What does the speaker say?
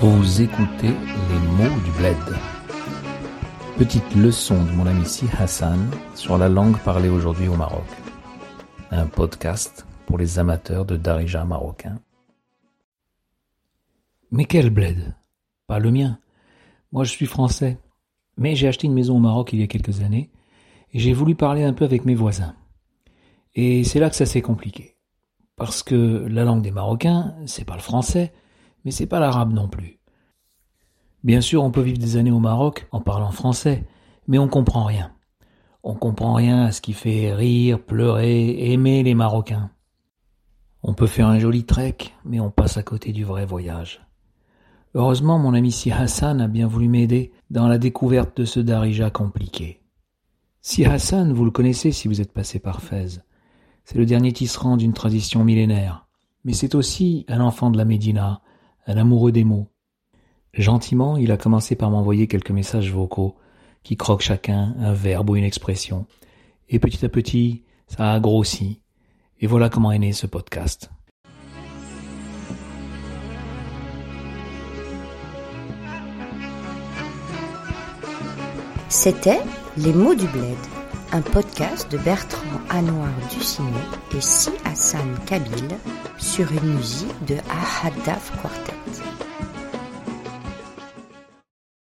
Vous écoutez les mots du bled. Petite leçon de mon ami Si Hassan sur la langue parlée aujourd'hui au Maroc. Un podcast pour les amateurs de Darija marocain. Mais quel bled? Pas le mien. Moi je suis français. Mais j'ai acheté une maison au Maroc il y a quelques années et j'ai voulu parler un peu avec mes voisins. Et c'est là que ça s'est compliqué. Parce que la langue des Marocains, c'est pas le français, mais c'est pas l'arabe non plus. Bien sûr, on peut vivre des années au Maroc en parlant français, mais on comprend rien. On comprend rien à ce qui fait rire, pleurer, aimer les Marocains. On peut faire un joli trek, mais on passe à côté du vrai voyage. Heureusement, mon ami Si Hassan a bien voulu m'aider dans la découverte de ce Darija compliqué. Si Hassan, vous le connaissez si vous êtes passé par Fès. C'est le dernier tisserand d'une tradition millénaire. Mais c'est aussi un enfant de la Médina, un amoureux des mots. Gentiment, il a commencé par m'envoyer quelques messages vocaux qui croquent chacun un verbe ou une expression. Et petit à petit, ça a grossi. Et voilà comment est né ce podcast. C'était Les mots du bled, un podcast de Bertrand Anouar Ducinet et Si Hassan Kabil sur une musique de Ahadaf Quartet.